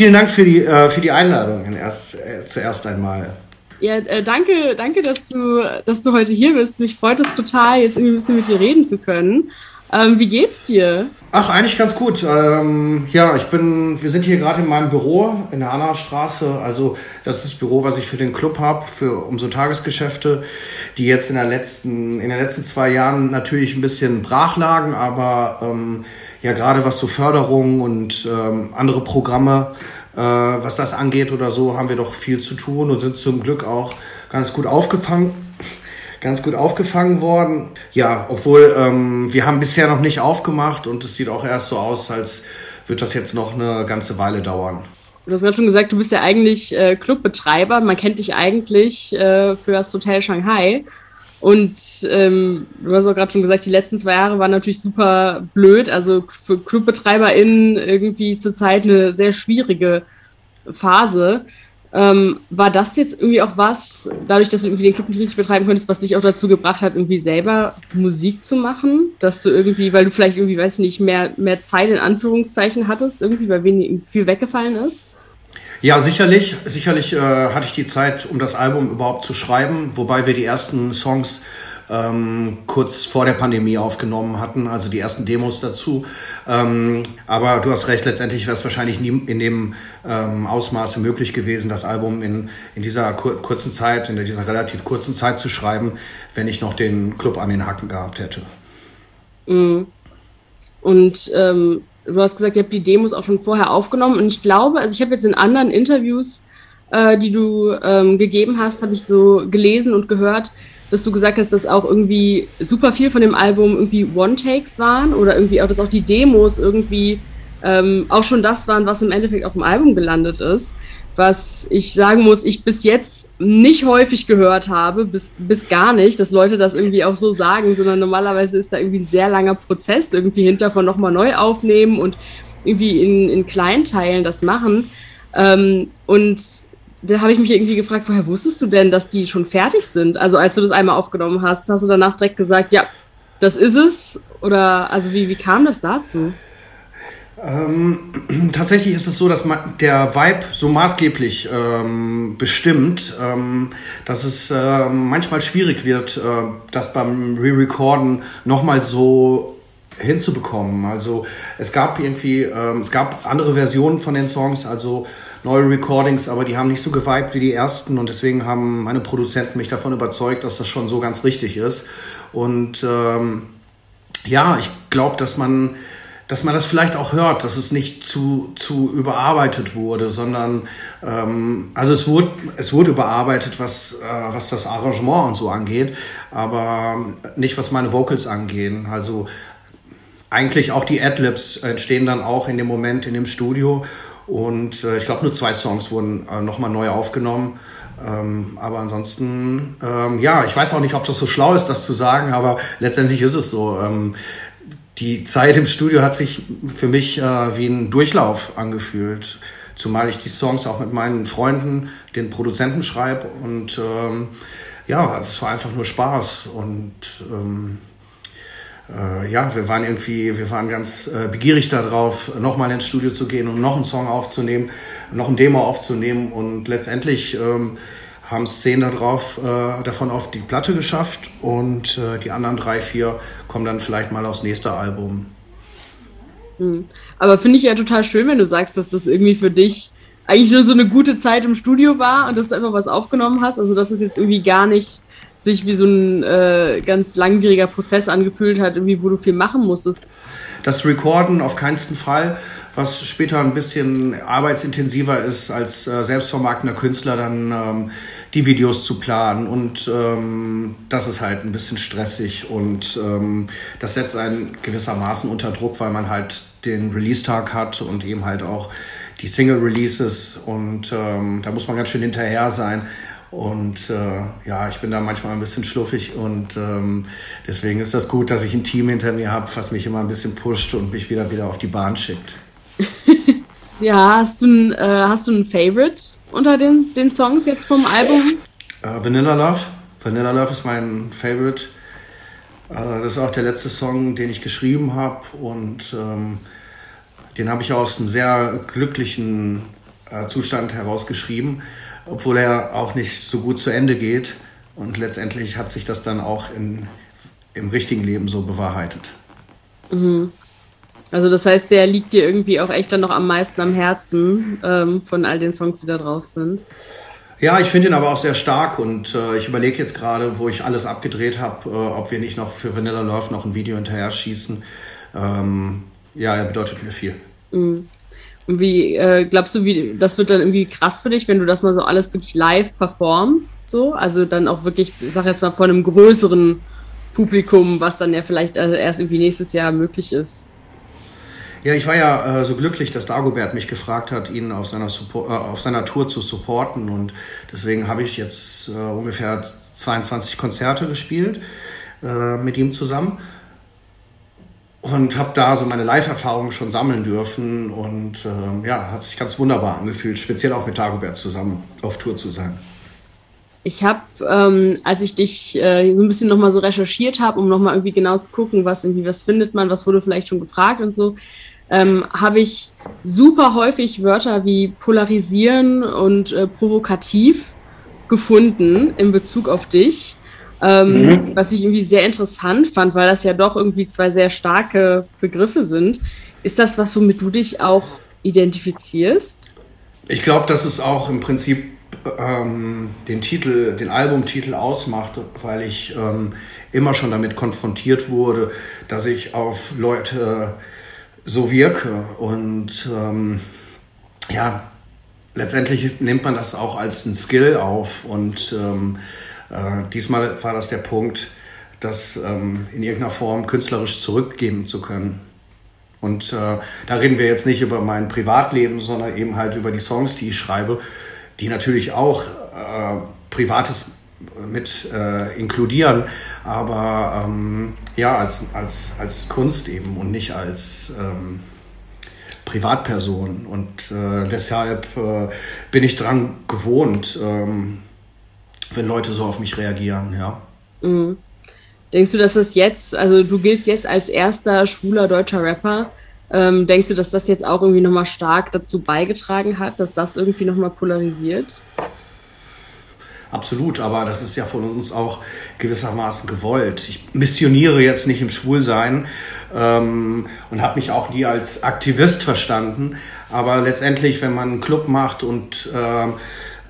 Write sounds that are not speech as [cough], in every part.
vielen Dank für die, äh, für die Einladung erst, äh, zuerst einmal. Ja, äh, danke, danke, dass du, dass du heute hier bist. Mich freut es total, jetzt irgendwie ein bisschen mit dir reden zu können. Ähm, wie geht's dir? Ach, eigentlich ganz gut. Ähm, ja, ich bin, wir sind hier gerade in meinem Büro in der Anna-Straße. Also das ist das Büro, was ich für den Club habe, für um so Tagesgeschäfte, die jetzt in der letzten, in den letzten zwei Jahren natürlich ein bisschen brach lagen, aber ähm, ja gerade was so Förderung und ähm, andere Programme, äh, was das angeht oder so, haben wir doch viel zu tun und sind zum Glück auch ganz gut aufgefangen ganz gut aufgefangen worden. Ja, obwohl ähm, wir haben bisher noch nicht aufgemacht und es sieht auch erst so aus, als wird das jetzt noch eine ganze Weile dauern. Du hast gerade schon gesagt, du bist ja eigentlich äh, Clubbetreiber. Man kennt dich eigentlich äh, für das Hotel Shanghai. Und ähm, du hast auch gerade schon gesagt, die letzten zwei Jahre waren natürlich super blöd. Also für ClubbetreiberInnen irgendwie zurzeit eine sehr schwierige Phase. Ähm, war das jetzt irgendwie auch was, dadurch, dass du irgendwie den Club nicht richtig betreiben konntest, was dich auch dazu gebracht hat, irgendwie selber Musik zu machen? Dass du irgendwie, weil du vielleicht irgendwie, weiß ich nicht, mehr, mehr Zeit in Anführungszeichen hattest, irgendwie, weil viel weggefallen ist? Ja, sicherlich. Sicherlich äh, hatte ich die Zeit, um das Album überhaupt zu schreiben, wobei wir die ersten Songs ähm, kurz vor der Pandemie aufgenommen hatten, also die ersten Demos dazu. Ähm, aber du hast recht, letztendlich wäre es wahrscheinlich nie in dem ähm, Ausmaße möglich gewesen, das Album in, in dieser kur kurzen Zeit, in dieser relativ kurzen Zeit zu schreiben, wenn ich noch den Club an den Hacken gehabt hätte. Mhm. Und ähm, du hast gesagt, ihr habt die Demos auch schon vorher aufgenommen. Und ich glaube, also ich habe jetzt in anderen Interviews, äh, die du ähm, gegeben hast, habe ich so gelesen und gehört, dass du gesagt hast, dass auch irgendwie super viel von dem Album irgendwie One-Takes waren oder irgendwie auch, dass auch die Demos irgendwie ähm, auch schon das waren, was im Endeffekt auf dem Album gelandet ist. Was ich sagen muss, ich bis jetzt nicht häufig gehört habe, bis, bis gar nicht, dass Leute das irgendwie auch so sagen, sondern normalerweise ist da irgendwie ein sehr langer Prozess irgendwie hinter von nochmal neu aufnehmen und irgendwie in, in kleinen Teilen das machen. Ähm, und da habe ich mich irgendwie gefragt, woher wusstest du denn, dass die schon fertig sind? Also als du das einmal aufgenommen hast, hast du danach direkt gesagt, ja, das ist es? Oder also wie, wie kam das dazu? Ähm, [clears throat] tatsächlich ist es so, dass der Vibe so maßgeblich ähm, bestimmt, ähm, dass es äh, manchmal schwierig wird, äh, das beim Re-Recorden nochmal so hinzubekommen. Also es gab irgendwie, ähm, es gab andere Versionen von den Songs, also neue Recordings, aber die haben nicht so geweibt wie die ersten und deswegen haben meine Produzenten mich davon überzeugt, dass das schon so ganz richtig ist. Und ähm, ja, ich glaube, dass man dass man das vielleicht auch hört, dass es nicht zu, zu überarbeitet wurde, sondern ähm, also es wurde, es wurde überarbeitet, was, äh, was das Arrangement und so angeht, aber nicht was meine Vocals angehen. Also eigentlich auch die Adlibs entstehen dann auch in dem Moment in dem Studio und äh, ich glaube, nur zwei Songs wurden äh, nochmal neu aufgenommen. Ähm, aber ansonsten, ähm, ja, ich weiß auch nicht, ob das so schlau ist, das zu sagen, aber letztendlich ist es so. Ähm, die Zeit im Studio hat sich für mich äh, wie ein Durchlauf angefühlt. Zumal ich die Songs auch mit meinen Freunden, den Produzenten schreibe. Und ähm, ja, es war einfach nur Spaß. Und ähm, äh, ja, wir waren irgendwie, wir waren ganz äh, begierig darauf, nochmal ins Studio zu gehen und noch einen Song aufzunehmen, noch ein Demo aufzunehmen und letztendlich ähm, haben es zehn darauf, äh, davon auf die Platte geschafft und äh, die anderen drei, vier kommen dann vielleicht mal aufs nächste Album. Hm. Aber finde ich ja total schön, wenn du sagst, dass das irgendwie für dich eigentlich nur so eine gute Zeit im Studio war und dass du einfach was aufgenommen hast. Also dass es jetzt irgendwie gar nicht sich wie so ein äh, ganz langwieriger Prozess angefühlt hat, irgendwie, wo du viel machen musstest. Das Recorden auf keinen Fall, was später ein bisschen arbeitsintensiver ist, als äh, selbstvermarktender Künstler dann ähm, die Videos zu planen. Und ähm, das ist halt ein bisschen stressig und ähm, das setzt einen gewissermaßen unter Druck, weil man halt den Release-Tag hat und eben halt auch die Single-Releases und ähm, da muss man ganz schön hinterher sein. Und äh, ja, ich bin da manchmal ein bisschen schluffig und ähm, deswegen ist das gut, dass ich ein Team hinter mir habe, was mich immer ein bisschen pusht und mich wieder wieder auf die Bahn schickt. [laughs] ja, hast du ein, äh, hast du ein Favorite unter den, den Songs jetzt vom Album? Äh, Vanilla Love. Vanilla Love ist mein Favorite. Äh, das ist auch der letzte Song, den ich geschrieben habe und ähm, den habe ich aus einem sehr glücklichen äh, Zustand herausgeschrieben, obwohl er auch nicht so gut zu Ende geht. Und letztendlich hat sich das dann auch in, im richtigen Leben so bewahrheitet. Mhm. Also das heißt, der liegt dir irgendwie auch echt dann noch am meisten am Herzen ähm, von all den Songs, die da drauf sind. Ja, ich finde ihn aber auch sehr stark und äh, ich überlege jetzt gerade, wo ich alles abgedreht habe, äh, ob wir nicht noch für Vanilla Love noch ein Video hinterher schießen. Ähm, ja, er bedeutet mir viel. Mhm. Und wie äh, glaubst du, wie das wird dann irgendwie krass für dich, wenn du das mal so alles wirklich live performst? So? Also dann auch wirklich, ich sag jetzt mal, vor einem größeren Publikum, was dann ja vielleicht äh, erst irgendwie nächstes Jahr möglich ist. Ja, ich war ja äh, so glücklich, dass Dagobert mich gefragt hat, ihn auf seiner, Support, äh, auf seiner Tour zu supporten. Und deswegen habe ich jetzt äh, ungefähr 22 Konzerte gespielt äh, mit ihm zusammen. Und habe da so meine Live-Erfahrungen schon sammeln dürfen. Und ähm, ja, hat sich ganz wunderbar angefühlt, speziell auch mit Dagobert zusammen auf Tour zu sein. Ich habe, ähm, als ich dich äh, so ein bisschen nochmal so recherchiert habe, um nochmal irgendwie genau zu gucken, was irgendwie, was findet man, was wurde vielleicht schon gefragt und so, ähm, habe ich super häufig Wörter wie polarisieren und äh, provokativ gefunden in Bezug auf dich. Ähm, mhm. Was ich irgendwie sehr interessant fand, weil das ja doch irgendwie zwei sehr starke Begriffe sind. Ist das was, womit du dich auch identifizierst? Ich glaube, dass es auch im Prinzip ähm, den Titel, den Albumtitel ausmacht, weil ich ähm, immer schon damit konfrontiert wurde, dass ich auf Leute so wirke. Und ähm, ja, letztendlich nimmt man das auch als ein Skill auf. Und ähm, äh, diesmal war das der Punkt, das ähm, in irgendeiner Form künstlerisch zurückgeben zu können. Und äh, da reden wir jetzt nicht über mein Privatleben, sondern eben halt über die Songs, die ich schreibe, die natürlich auch äh, Privates mit äh, inkludieren, aber ähm, ja, als, als, als Kunst eben und nicht als ähm, Privatperson. Und äh, deshalb äh, bin ich dran gewohnt, ähm, wenn Leute so auf mich reagieren, ja. Mhm. Denkst du, dass das jetzt, also du giltst jetzt als erster schwuler deutscher Rapper, ähm, denkst du, dass das jetzt auch irgendwie nochmal stark dazu beigetragen hat, dass das irgendwie nochmal polarisiert? Absolut, aber das ist ja von uns auch gewissermaßen gewollt. Ich missioniere jetzt nicht im Schwulsein ähm, und habe mich auch nie als Aktivist verstanden. Aber letztendlich, wenn man einen Club macht und äh,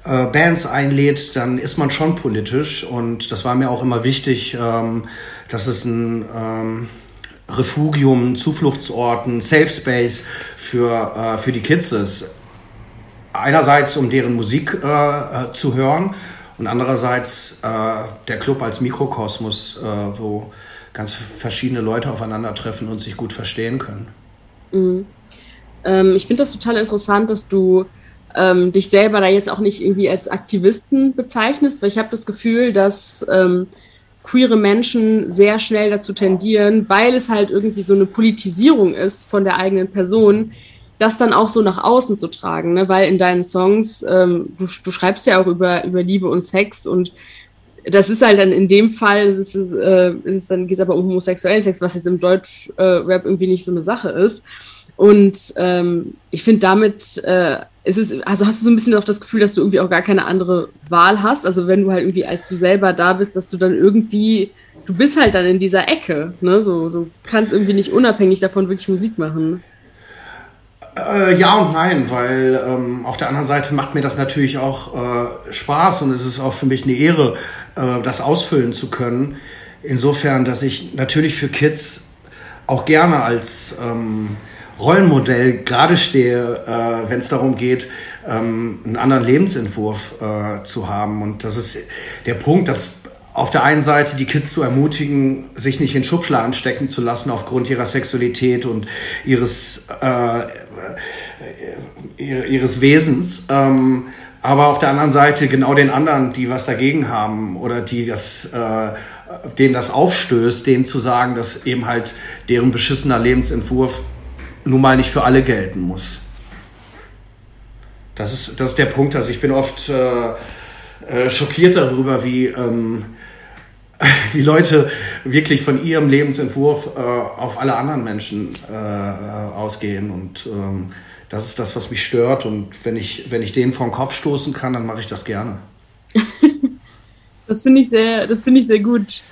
äh, Bands einlädt, dann ist man schon politisch. Und das war mir auch immer wichtig, ähm, dass es ein ähm, Refugium, Zufluchtsort, ein Safe Space für, äh, für die Kids ist. Einerseits, um deren Musik äh, äh zu hören und andererseits äh, der Club als Mikrokosmos, äh, wo ganz verschiedene Leute aufeinandertreffen und sich gut verstehen können. Mhm. Ähm, ich finde das total interessant, dass du ähm, dich selber da jetzt auch nicht irgendwie als Aktivisten bezeichnest, weil ich habe das Gefühl, dass ähm, queere Menschen sehr schnell dazu tendieren, weil es halt irgendwie so eine Politisierung ist von der eigenen Person, das dann auch so nach außen zu tragen, ne? weil in deinen Songs, ähm, du, du schreibst ja auch über, über Liebe und Sex und das ist halt dann in dem Fall, ist es, äh, ist dann geht es aber um homosexuellen Sex, was jetzt im Deutsch-Rap äh, irgendwie nicht so eine Sache ist. Und ähm, ich finde, damit äh, ist es, also hast du so ein bisschen auch das Gefühl, dass du irgendwie auch gar keine andere Wahl hast. Also wenn du halt irgendwie als du selber da bist, dass du dann irgendwie, du bist halt dann in dieser Ecke, ne? So, du kannst irgendwie nicht unabhängig davon wirklich Musik machen. Äh, ja und nein, weil ähm, auf der anderen Seite macht mir das natürlich auch äh, Spaß und es ist auch für mich eine Ehre, äh, das ausfüllen zu können. Insofern, dass ich natürlich für Kids auch gerne als ähm, Rollenmodell gerade stehe, äh, wenn es darum geht, ähm, einen anderen Lebensentwurf äh, zu haben. Und das ist der Punkt, dass auf der einen Seite die Kids zu ermutigen, sich nicht in Schubschlagen stecken zu lassen aufgrund ihrer Sexualität und ihres, äh, ihres Wesens. Ähm, aber auf der anderen Seite genau den anderen, die was dagegen haben oder die das, äh, denen das aufstößt, denen zu sagen, dass eben halt deren beschissener Lebensentwurf nun mal nicht für alle gelten muss. Das ist, das ist der Punkt. Also ich bin oft äh, äh, schockiert darüber, wie ähm, [laughs] wie Leute wirklich von ihrem Lebensentwurf äh, auf alle anderen Menschen äh, ausgehen. Und ähm, das ist das, was mich stört. Und wenn ich, wenn ich denen vor den Kopf stoßen kann, dann mache ich das gerne. [laughs] das finde ich sehr, das finde ich sehr gut.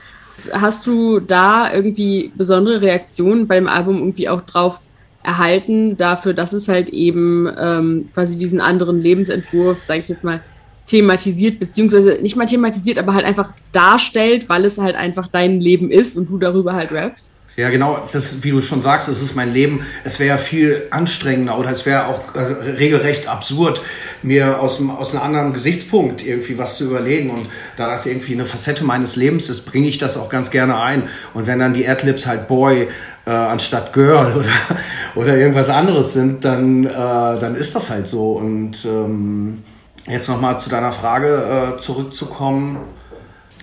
Hast du da irgendwie besondere Reaktionen beim Album irgendwie auch drauf erhalten, dafür, dass es halt eben ähm, quasi diesen anderen Lebensentwurf, sage ich jetzt mal, thematisiert, beziehungsweise nicht mal thematisiert, aber halt einfach darstellt, weil es halt einfach dein Leben ist und du darüber halt rappst. Ja, genau, das, wie du schon sagst, es ist mein Leben. Es wäre viel anstrengender oder es wäre auch äh, regelrecht absurd, mir aus, aus einem anderen Gesichtspunkt irgendwie was zu überlegen. Und da das irgendwie eine Facette meines Lebens ist, bringe ich das auch ganz gerne ein. Und wenn dann die Adlibs halt Boy äh, anstatt Girl [laughs] oder, oder irgendwas anderes sind, dann, äh, dann ist das halt so. Und ähm, jetzt nochmal zu deiner Frage äh, zurückzukommen.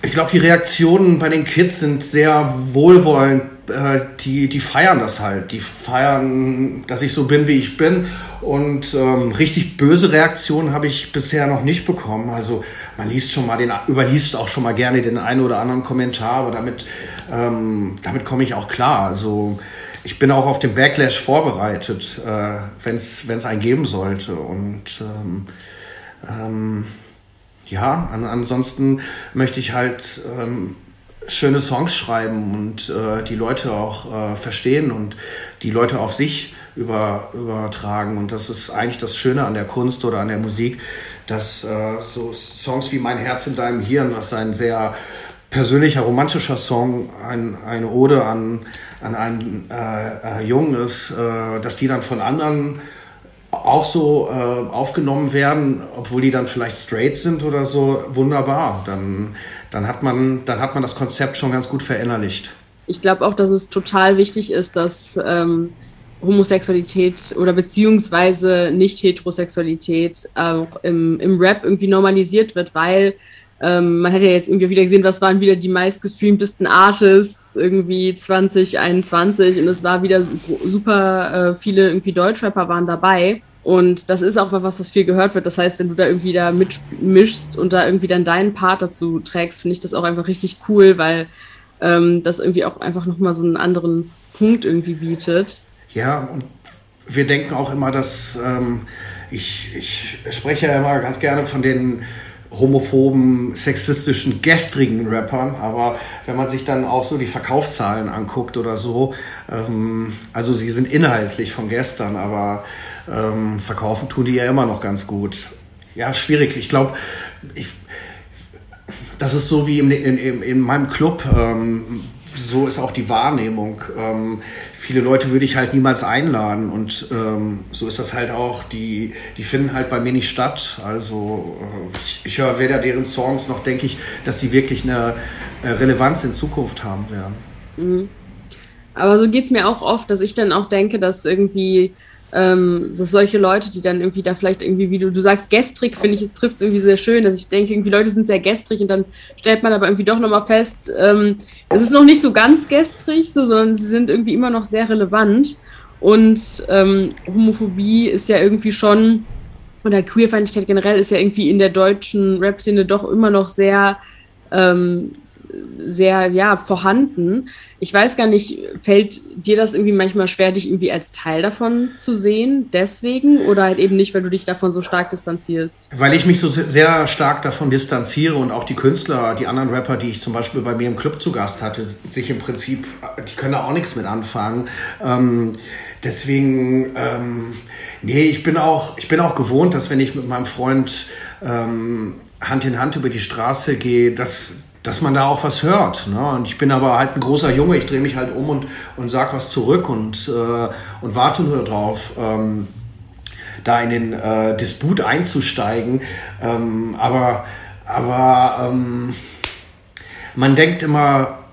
Ich glaube, die Reaktionen bei den Kids sind sehr wohlwollend. Äh, die, die feiern das halt. Die feiern, dass ich so bin, wie ich bin. Und ähm, richtig böse Reaktionen habe ich bisher noch nicht bekommen. Also man liest schon mal den, überliest auch schon mal gerne den einen oder anderen Kommentar, aber damit, ähm, damit komme ich auch klar. Also ich bin auch auf den Backlash vorbereitet, äh, wenn es einen geben sollte. Und ähm, ähm, ja, an, ansonsten möchte ich halt ähm, schöne Songs schreiben und äh, die Leute auch äh, verstehen und die Leute auf sich über, übertragen. Und das ist eigentlich das Schöne an der Kunst oder an der Musik, dass äh, so Songs wie Mein Herz in deinem Hirn, was ein sehr persönlicher, romantischer Song, ein, eine Ode an, an einen äh, äh, Jungen ist, äh, dass die dann von anderen auch so äh, aufgenommen werden, obwohl die dann vielleicht straight sind oder so, wunderbar. Dann, dann, hat man, dann hat man das Konzept schon ganz gut verinnerlicht. Ich glaube auch, dass es total wichtig ist, dass ähm, Homosexualität oder beziehungsweise Nicht-Heterosexualität auch im, im Rap irgendwie normalisiert wird, weil ähm, man hat ja jetzt irgendwie wieder gesehen, was waren wieder die meistgestreamtesten Artists irgendwie 2021 und es war wieder super äh, viele irgendwie Deutschrapper waren dabei. Und das ist auch was, was viel gehört wird. Das heißt, wenn du da irgendwie da mitmischst und da irgendwie dann deinen Part dazu trägst, finde ich das auch einfach richtig cool, weil ähm, das irgendwie auch einfach nochmal so einen anderen Punkt irgendwie bietet. Ja, und wir denken auch immer, dass ähm, ich, ich spreche ja immer ganz gerne von den homophoben, sexistischen, gestrigen Rappern. Aber wenn man sich dann auch so die Verkaufszahlen anguckt oder so, ähm, also sie sind inhaltlich von gestern, aber ähm, verkaufen tun die ja immer noch ganz gut. Ja, schwierig. Ich glaube, das ist so wie in, in, in meinem Club. Ähm, so ist auch die Wahrnehmung. Ähm, viele Leute würde ich halt niemals einladen und ähm, so ist das halt auch. Die, die finden halt bei mir nicht statt. Also äh, ich, ich höre weder deren Songs noch denke ich, dass die wirklich eine äh, Relevanz in Zukunft haben werden. Mhm. Aber so geht es mir auch oft, dass ich dann auch denke, dass irgendwie ähm, so solche Leute, die dann irgendwie da vielleicht irgendwie, wie du, du sagst, gestrig, finde ich, es trifft es irgendwie sehr schön, dass ich denke, irgendwie Leute sind sehr gestrig und dann stellt man aber irgendwie doch nochmal fest, ähm, es ist noch nicht so ganz gestrig, so, sondern sie sind irgendwie immer noch sehr relevant. Und ähm, Homophobie ist ja irgendwie schon, oder Queerfeindlichkeit generell ist ja irgendwie in der deutschen Rap-Szene doch immer noch sehr ähm, sehr ja vorhanden. Ich weiß gar nicht, fällt dir das irgendwie manchmal schwer, dich irgendwie als Teil davon zu sehen, deswegen oder halt eben nicht, weil du dich davon so stark distanzierst? Weil ich mich so sehr stark davon distanziere und auch die Künstler, die anderen Rapper, die ich zum Beispiel bei mir im Club zu Gast hatte, sich im Prinzip, die können da auch nichts mit anfangen. Ähm, deswegen, ähm, nee, ich bin auch, ich bin auch gewohnt, dass wenn ich mit meinem Freund ähm, Hand in Hand über die Straße gehe, dass dass man da auch was hört. Ne? Und ich bin aber halt ein großer Junge, ich drehe mich halt um und, und sag was zurück und, äh, und warte nur darauf, ähm, da in den äh, Disput einzusteigen. Ähm, aber aber ähm, man denkt immer,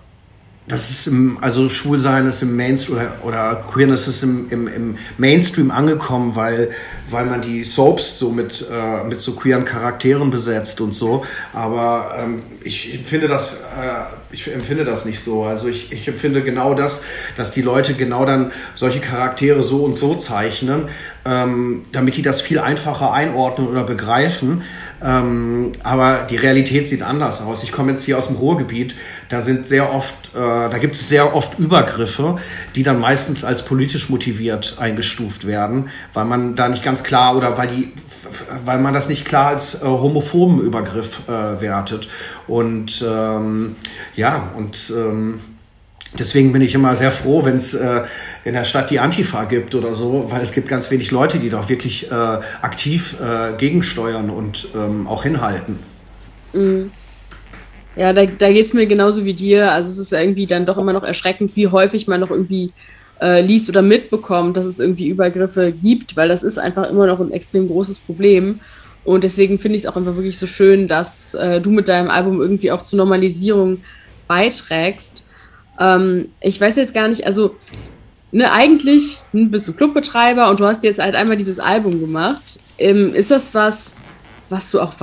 das ist im, also Schwulsein ist im Mainstream oder, oder Queerness ist im, im, im Mainstream angekommen, weil, weil man die Soaps so mit, äh, mit so queeren Charakteren besetzt und so. Aber ähm, ich empfinde das, äh, ich empfinde das nicht so. Also ich, ich empfinde genau das, dass die Leute genau dann solche Charaktere so und so zeichnen, ähm, damit die das viel einfacher einordnen oder begreifen. Ähm, aber die Realität sieht anders aus. Ich komme jetzt hier aus dem Ruhrgebiet, da sind sehr oft, äh, da gibt es sehr oft Übergriffe, die dann meistens als politisch motiviert eingestuft werden, weil man da nicht ganz klar oder weil die, weil man das nicht klar als äh, homophoben Übergriff äh, wertet. Und ähm, ja, und ähm, Deswegen bin ich immer sehr froh, wenn es äh, in der Stadt die Antifa gibt oder so, weil es gibt ganz wenig Leute, die doch wirklich äh, aktiv äh, gegensteuern und ähm, auch hinhalten. Mhm. Ja, da, da geht es mir genauso wie dir. Also es ist irgendwie dann doch immer noch erschreckend, wie häufig man noch irgendwie äh, liest oder mitbekommt, dass es irgendwie Übergriffe gibt, weil das ist einfach immer noch ein extrem großes Problem. Und deswegen finde ich es auch einfach wirklich so schön, dass äh, du mit deinem Album irgendwie auch zur Normalisierung beiträgst. Ähm, ich weiß jetzt gar nicht, also ne, eigentlich bist du Clubbetreiber und du hast jetzt halt einmal dieses Album gemacht. Ähm, ist das was, was du auch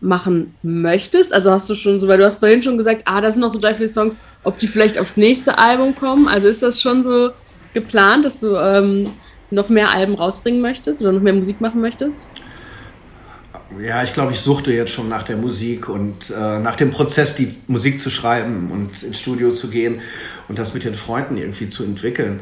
weitermachen möchtest? Also hast du schon so, weil du hast vorhin schon gesagt, ah, da sind noch so drei, vier Songs, ob die vielleicht aufs nächste Album kommen. Also ist das schon so geplant, dass du ähm, noch mehr Alben rausbringen möchtest oder noch mehr Musik machen möchtest? ja, ich glaube, ich suchte jetzt schon nach der Musik und äh, nach dem Prozess, die Musik zu schreiben und ins Studio zu gehen und das mit den Freunden irgendwie zu entwickeln.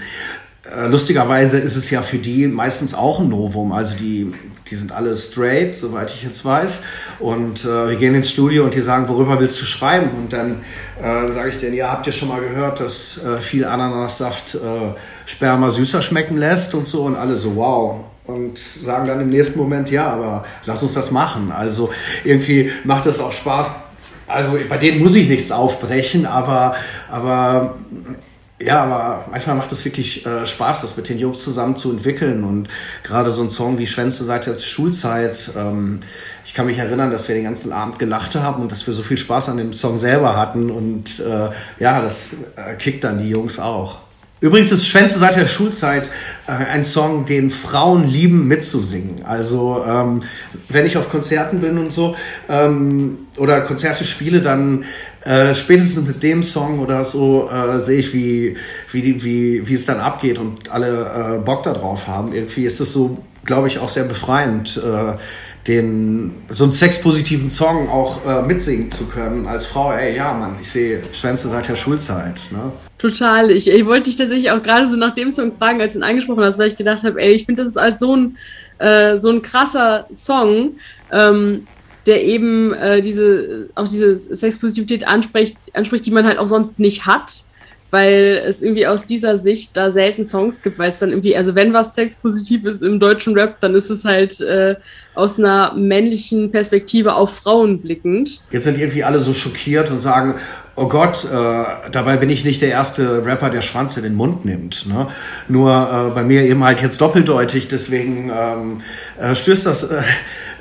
Äh, lustigerweise ist es ja für die meistens auch ein Novum. Also die, die sind alle straight, soweit ich jetzt weiß. Und äh, wir gehen ins Studio und die sagen, worüber willst du schreiben? Und dann äh, sage ich denen, ja, habt ihr schon mal gehört, dass äh, viel Ananassaft äh, Sperma süßer schmecken lässt und so. Und alle so, wow und sagen dann im nächsten Moment, ja, aber lass uns das machen. Also irgendwie macht das auch Spaß. Also bei denen muss ich nichts aufbrechen, aber, aber ja, aber manchmal macht es wirklich äh, Spaß, das mit den Jungs zusammen zu entwickeln. Und gerade so ein Song wie Schwänze seit der Schulzeit, ähm, ich kann mich erinnern, dass wir den ganzen Abend gelacht haben und dass wir so viel Spaß an dem Song selber hatten. Und äh, ja, das äh, kickt dann die Jungs auch. Übrigens ist Schwänze seit der Schulzeit äh, ein Song, den Frauen lieben mitzusingen. Also ähm, wenn ich auf Konzerten bin und so ähm, oder Konzerte spiele, dann äh, spätestens mit dem Song oder so äh, sehe ich, wie, wie, wie, wie es dann abgeht und alle äh, Bock darauf haben. Irgendwie ist es so, glaube ich, auch sehr befreiend, äh, den, so einen sexpositiven Song auch äh, mitsingen zu können als Frau. Ey, ja, Mann, ich sehe Schwänze seit der Schulzeit. Ne? Total. Ich, ich wollte dich tatsächlich auch gerade so nach dem Song fragen, als du ihn angesprochen hast, weil ich gedacht habe, ey, ich finde, das ist als so ein, äh, so ein krasser Song, ähm, der eben äh, diese, auch diese Sexpositivität anspricht, anspricht, die man halt auch sonst nicht hat weil es irgendwie aus dieser Sicht da selten Songs gibt, weil es dann irgendwie, also wenn was sexpositiv ist im deutschen Rap, dann ist es halt äh, aus einer männlichen Perspektive auf Frauen blickend. Jetzt sind irgendwie alle so schockiert und sagen, oh Gott, äh, dabei bin ich nicht der erste Rapper, der Schwanz in den Mund nimmt. Ne? Nur äh, bei mir eben halt jetzt doppeldeutig, deswegen ähm, äh, stößt das, äh,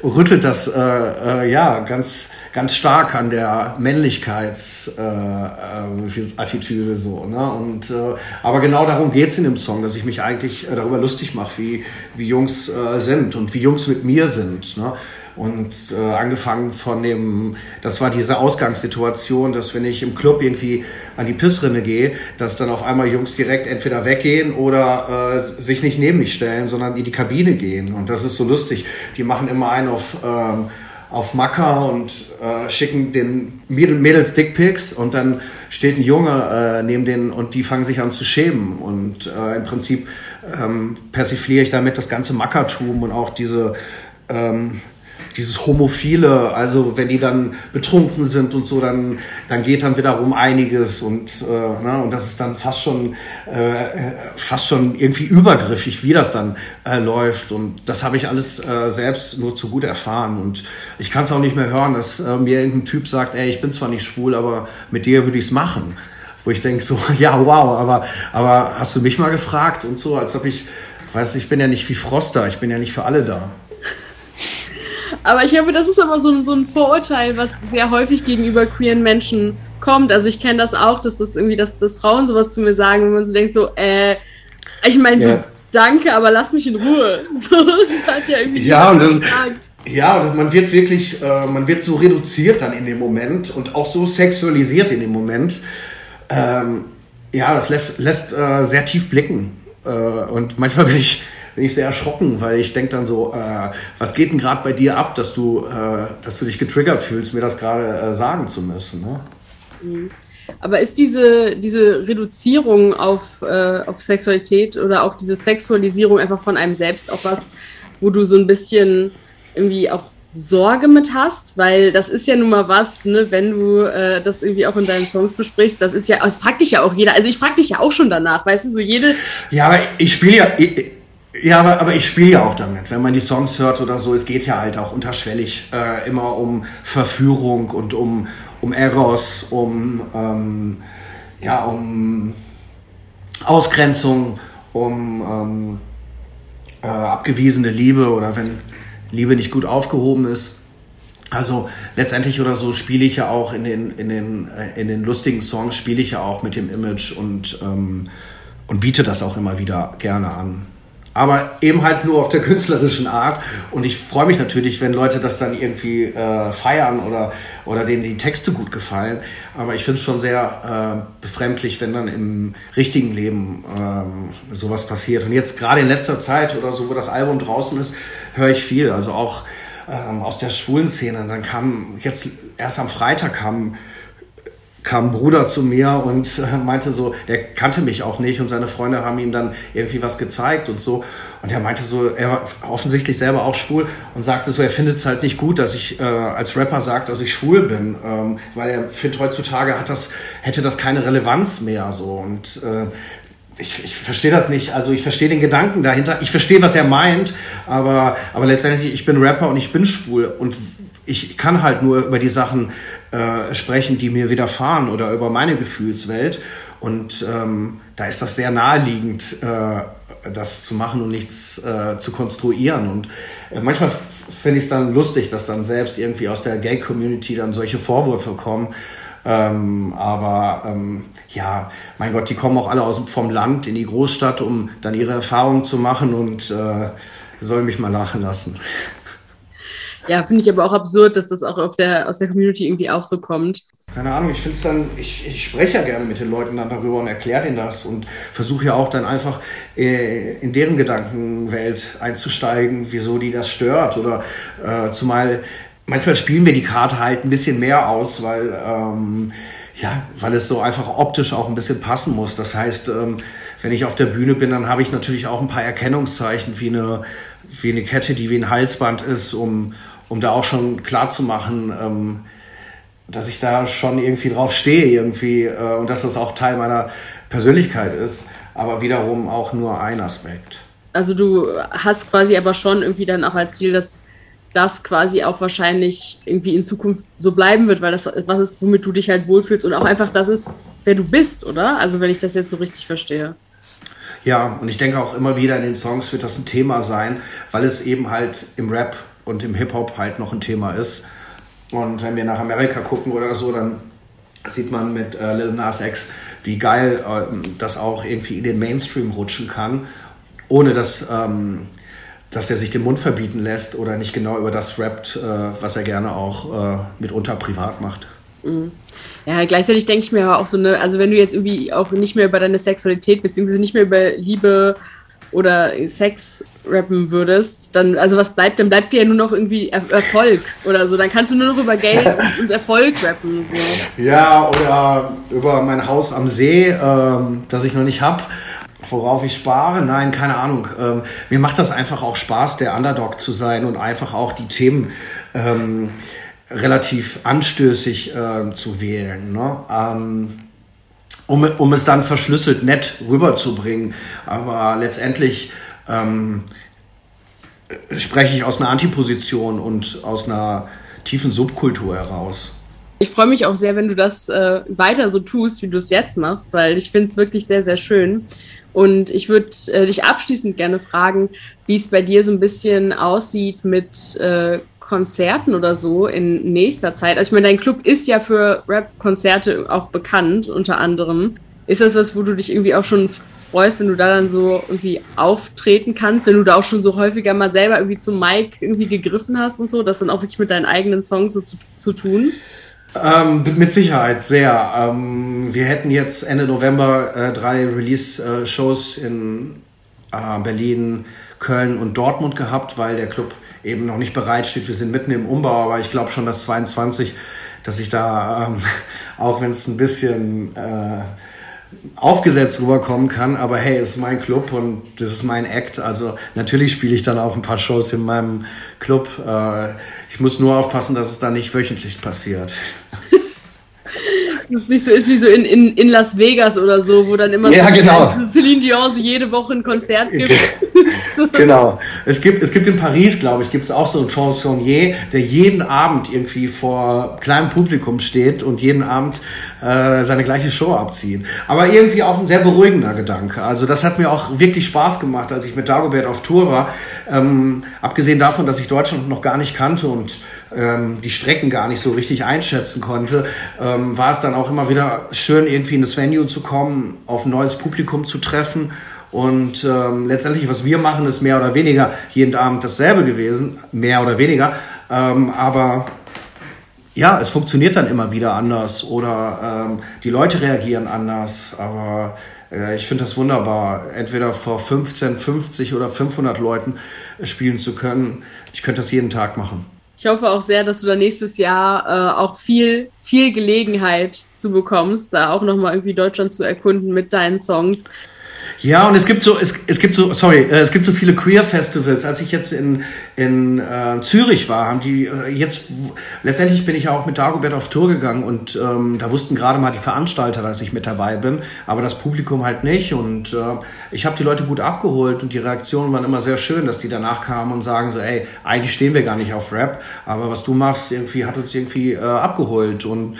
rüttelt das äh, äh, ja ganz ganz stark an der Männlichkeitsattitüde äh, so. Ne? Und, äh, aber genau darum geht es in dem Song, dass ich mich eigentlich äh, darüber lustig mache, wie, wie Jungs äh, sind und wie Jungs mit mir sind. Ne? Und äh, angefangen von dem, das war diese Ausgangssituation, dass wenn ich im Club irgendwie an die Pissrinne gehe, dass dann auf einmal Jungs direkt entweder weggehen oder äh, sich nicht neben mich stellen, sondern in die Kabine gehen. Und das ist so lustig. Die machen immer einen auf ähm, auf Macker und äh, schicken den Mädels Dickpics und dann steht ein Junge äh, neben denen und die fangen sich an zu schämen und äh, im Prinzip ähm, persifliere ich damit das ganze Mackertum und auch diese ähm, dieses Homophile, also wenn die dann betrunken sind und so, dann, dann geht dann wiederum einiges und, äh, ne, und das ist dann fast schon, äh, fast schon irgendwie übergriffig, wie das dann äh, läuft und das habe ich alles äh, selbst nur zu gut erfahren und ich kann es auch nicht mehr hören, dass äh, mir irgendein Typ sagt, ey, ich bin zwar nicht schwul, aber mit dir würde ich es machen. Wo ich denke so, [laughs] ja, wow, aber, aber hast du mich mal gefragt und so, als ob ich, weiß ich bin ja nicht wie Froster, ich bin ja nicht für alle da. Aber ich glaube, das ist aber so, so ein Vorurteil, was sehr häufig gegenüber queeren Menschen kommt. Also ich kenne das auch, dass das irgendwie, dass, dass Frauen sowas zu mir sagen, wenn man so denkt, so, äh, ich meine so, ja. danke, aber lass mich in Ruhe. [laughs] So, das hat ja irgendwie ja, und das, ja, und man wird wirklich, äh, man wird so reduziert dann in dem Moment und auch so sexualisiert in dem Moment. Ähm, ja, das lässt, lässt äh, sehr tief blicken. Äh, und manchmal bin ich bin ich sehr erschrocken, weil ich denke dann so, äh, was geht denn gerade bei dir ab, dass du, äh, dass du dich getriggert fühlst, mir das gerade äh, sagen zu müssen. Ne? Mhm. Aber ist diese, diese Reduzierung auf, äh, auf Sexualität oder auch diese Sexualisierung einfach von einem selbst auch was, wo du so ein bisschen irgendwie auch Sorge mit hast, weil das ist ja nun mal was, ne, wenn du äh, das irgendwie auch in deinen Songs besprichst, das ist ja, das fragt dich ja auch jeder, also ich frag dich ja auch schon danach, weißt du, so jede. Ja, aber ich spiele ja, ich, ja, aber, aber ich spiele ja auch damit, wenn man die Songs hört oder so, es geht ja halt auch unterschwellig äh, immer um Verführung und um, um Eros, um, ähm, ja, um Ausgrenzung, um ähm, äh, abgewiesene Liebe oder wenn Liebe nicht gut aufgehoben ist. Also letztendlich oder so spiele ich ja auch in den, in den, äh, in den lustigen Songs, spiele ich ja auch mit dem Image und, ähm, und biete das auch immer wieder gerne an aber eben halt nur auf der [laughs] künstlerischen Art. Und ich freue mich natürlich, wenn Leute das dann irgendwie äh, feiern oder, oder denen die Texte gut gefallen. Aber ich finde es schon sehr äh, befremdlich, wenn dann im richtigen Leben ähm, sowas passiert. Und jetzt gerade in letzter Zeit oder so, wo das Album draußen ist, höre ich viel. Also auch ähm, aus der schwulen Szene. Dann kam jetzt erst am Freitag kam kam ein Bruder zu mir und äh, meinte so, der kannte mich auch nicht und seine Freunde haben ihm dann irgendwie was gezeigt und so. Und er meinte so, er war offensichtlich selber auch schwul und sagte so, er findet es halt nicht gut, dass ich äh, als Rapper sage, dass ich schwul bin, ähm, weil er findet heutzutage hat das, hätte das keine Relevanz mehr so. Und äh, ich, ich verstehe das nicht. Also ich verstehe den Gedanken dahinter. Ich verstehe, was er meint, aber, aber letztendlich, ich bin Rapper und ich bin schwul. Und ich kann halt nur über die Sachen äh, sprechen, die mir widerfahren oder über meine Gefühlswelt. Und ähm, da ist das sehr naheliegend, äh, das zu machen und nichts äh, zu konstruieren. Und äh, manchmal finde ich es dann lustig, dass dann selbst irgendwie aus der Gay-Community dann solche Vorwürfe kommen. Ähm, aber ähm, ja, mein Gott, die kommen auch alle aus, vom Land in die Großstadt, um dann ihre Erfahrungen zu machen und äh, sollen mich mal lachen lassen. Ja, finde ich aber auch absurd, dass das auch der, aus der Community irgendwie auch so kommt. Keine Ahnung, ich finde es dann, ich, ich spreche ja gerne mit den Leuten dann darüber und erkläre denen das und versuche ja auch dann einfach äh, in deren Gedankenwelt einzusteigen, wieso die das stört. Oder äh, zumal manchmal spielen wir die Karte halt ein bisschen mehr aus, weil, ähm, ja, weil es so einfach optisch auch ein bisschen passen muss. Das heißt, ähm, wenn ich auf der Bühne bin, dann habe ich natürlich auch ein paar Erkennungszeichen wie eine, wie eine Kette, die wie ein Halsband ist, um, um da auch schon klar zu machen, ähm, dass ich da schon irgendwie drauf stehe irgendwie äh, und dass das auch Teil meiner Persönlichkeit ist, aber wiederum auch nur ein Aspekt. Also du hast quasi aber schon irgendwie dann auch als Ziel, dass das quasi auch wahrscheinlich irgendwie in Zukunft so bleiben wird, weil das was ist, womit du dich halt wohlfühlst und auch einfach das ist, wer du bist, oder? Also wenn ich das jetzt so richtig verstehe. Ja, und ich denke auch immer wieder in den Songs wird das ein Thema sein, weil es eben halt im Rap und im Hip-Hop halt noch ein Thema ist. Und wenn wir nach Amerika gucken oder so, dann sieht man mit äh, Lil Nas X, wie geil äh, das auch irgendwie in den Mainstream rutschen kann, ohne dass, ähm, dass er sich den Mund verbieten lässt oder nicht genau über das rappt, äh, was er gerne auch äh, mitunter privat macht. Mhm. Ja, gleichzeitig denke ich mir aber auch so, ne, also wenn du jetzt irgendwie auch nicht mehr über deine Sexualität beziehungsweise nicht mehr über Liebe oder Sex rappen würdest, dann, also was bleibt, dann bleibt dir ja nur noch irgendwie er Erfolg oder so. Dann kannst du nur noch über Geld und, Erfolg rappen. So. Ja, oder über mein Haus am See, ähm, das ich noch nicht habe. Worauf ich spare? Nein, keine Ahnung. Ähm, mir macht das einfach auch Spaß, der Underdog zu sein und einfach auch die Themen ähm, relativ anstößig äh, zu wählen. Ne? Um, um es dann verschlüsselt nett rüberzubringen. Aber letztendlich ähm, spreche ich aus einer Antiposition und aus einer tiefen Subkultur heraus. Ich freue mich auch sehr, wenn du das äh, weiter so tust, wie du es jetzt machst, weil ich finde es wirklich sehr, sehr schön. Und ich würde äh, dich abschließend gerne fragen, wie es bei dir so ein bisschen aussieht mit äh, Konzerten oder so in nächster Zeit? Also ich meine, dein Club ist ja für Rap-Konzerte auch bekannt, unter anderem. Ist das was, wo du dich irgendwie auch schon freust, wenn du da dann so irgendwie auftreten kannst, wenn du da auch schon so häufiger mal selber irgendwie zum Mic irgendwie gegriffen hast und so, das dann auch wirklich mit deinen eigenen Songs so zu, zu tun? Ähm, mit Sicherheit, sehr. Ähm, wir hätten jetzt Ende November äh, drei Release-Shows in äh, Berlin, Köln und Dortmund gehabt, weil der Club eben noch nicht bereit steht. Wir sind mitten im Umbau, aber ich glaube schon, dass 22, dass ich da, ähm, [laughs] auch wenn es ein bisschen äh, aufgesetzt rüberkommen kann, aber hey, es ist mein Club und das ist mein Act. Also natürlich spiele ich dann auch ein paar Shows in meinem Club. Äh, ich muss nur aufpassen, dass es da nicht wöchentlich passiert. [laughs] dass es nicht so ist wie so in, in, in Las Vegas oder so, wo dann immer ja, so genau. Celine Dion jede Woche ein Konzert [laughs] gibt. Genau. Es gibt, es gibt in Paris, glaube ich, gibt es auch so einen Chansonnier, der jeden Abend irgendwie vor kleinem Publikum steht und jeden Abend äh, seine gleiche Show abzieht. Aber irgendwie auch ein sehr beruhigender Gedanke. Also das hat mir auch wirklich Spaß gemacht, als ich mit Dagobert auf Tour war. Ähm, abgesehen davon, dass ich Deutschland noch gar nicht kannte und ähm, die Strecken gar nicht so richtig einschätzen konnte, ähm, war es dann auch immer wieder schön, irgendwie in das Venue zu kommen, auf ein neues Publikum zu treffen. Und ähm, letztendlich, was wir machen, ist mehr oder weniger jeden Abend dasselbe gewesen, mehr oder weniger. Ähm, aber ja, es funktioniert dann immer wieder anders oder ähm, die Leute reagieren anders. Aber äh, ich finde das wunderbar, entweder vor 15, 50 oder 500 Leuten spielen zu können. Ich könnte das jeden Tag machen. Ich hoffe auch sehr, dass du da nächstes Jahr äh, auch viel, viel Gelegenheit zu bekommst, da auch nochmal irgendwie Deutschland zu erkunden mit deinen Songs. Ja, und es gibt so, es, es gibt so, sorry, äh, es gibt so viele Queer-Festivals. Als ich jetzt in, in äh, Zürich war, haben die äh, jetzt, letztendlich bin ich auch mit Dagobert auf Tour gegangen und ähm, da wussten gerade mal die Veranstalter, dass ich mit dabei bin, aber das Publikum halt nicht. Und äh, ich habe die Leute gut abgeholt und die Reaktionen waren immer sehr schön, dass die danach kamen und sagen so, ey, eigentlich stehen wir gar nicht auf Rap, aber was du machst, irgendwie hat uns irgendwie äh, abgeholt. Und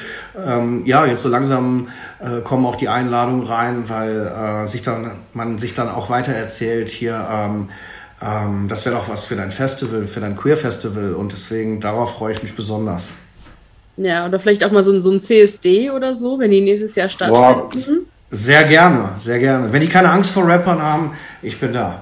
ähm, ja, jetzt so langsam äh, kommen auch die Einladungen rein, weil äh, sich dann man sich dann auch weiter erzählt, hier, ähm, ähm, das wäre doch was für dein Festival, für dein Queer Festival und deswegen darauf freue ich mich besonders. Ja, oder vielleicht auch mal so, ein, so ein CSD oder so, wenn die nächstes Jahr stattfinden. Sehr gerne, sehr gerne. Wenn die keine Angst vor Rappern haben, ich bin da.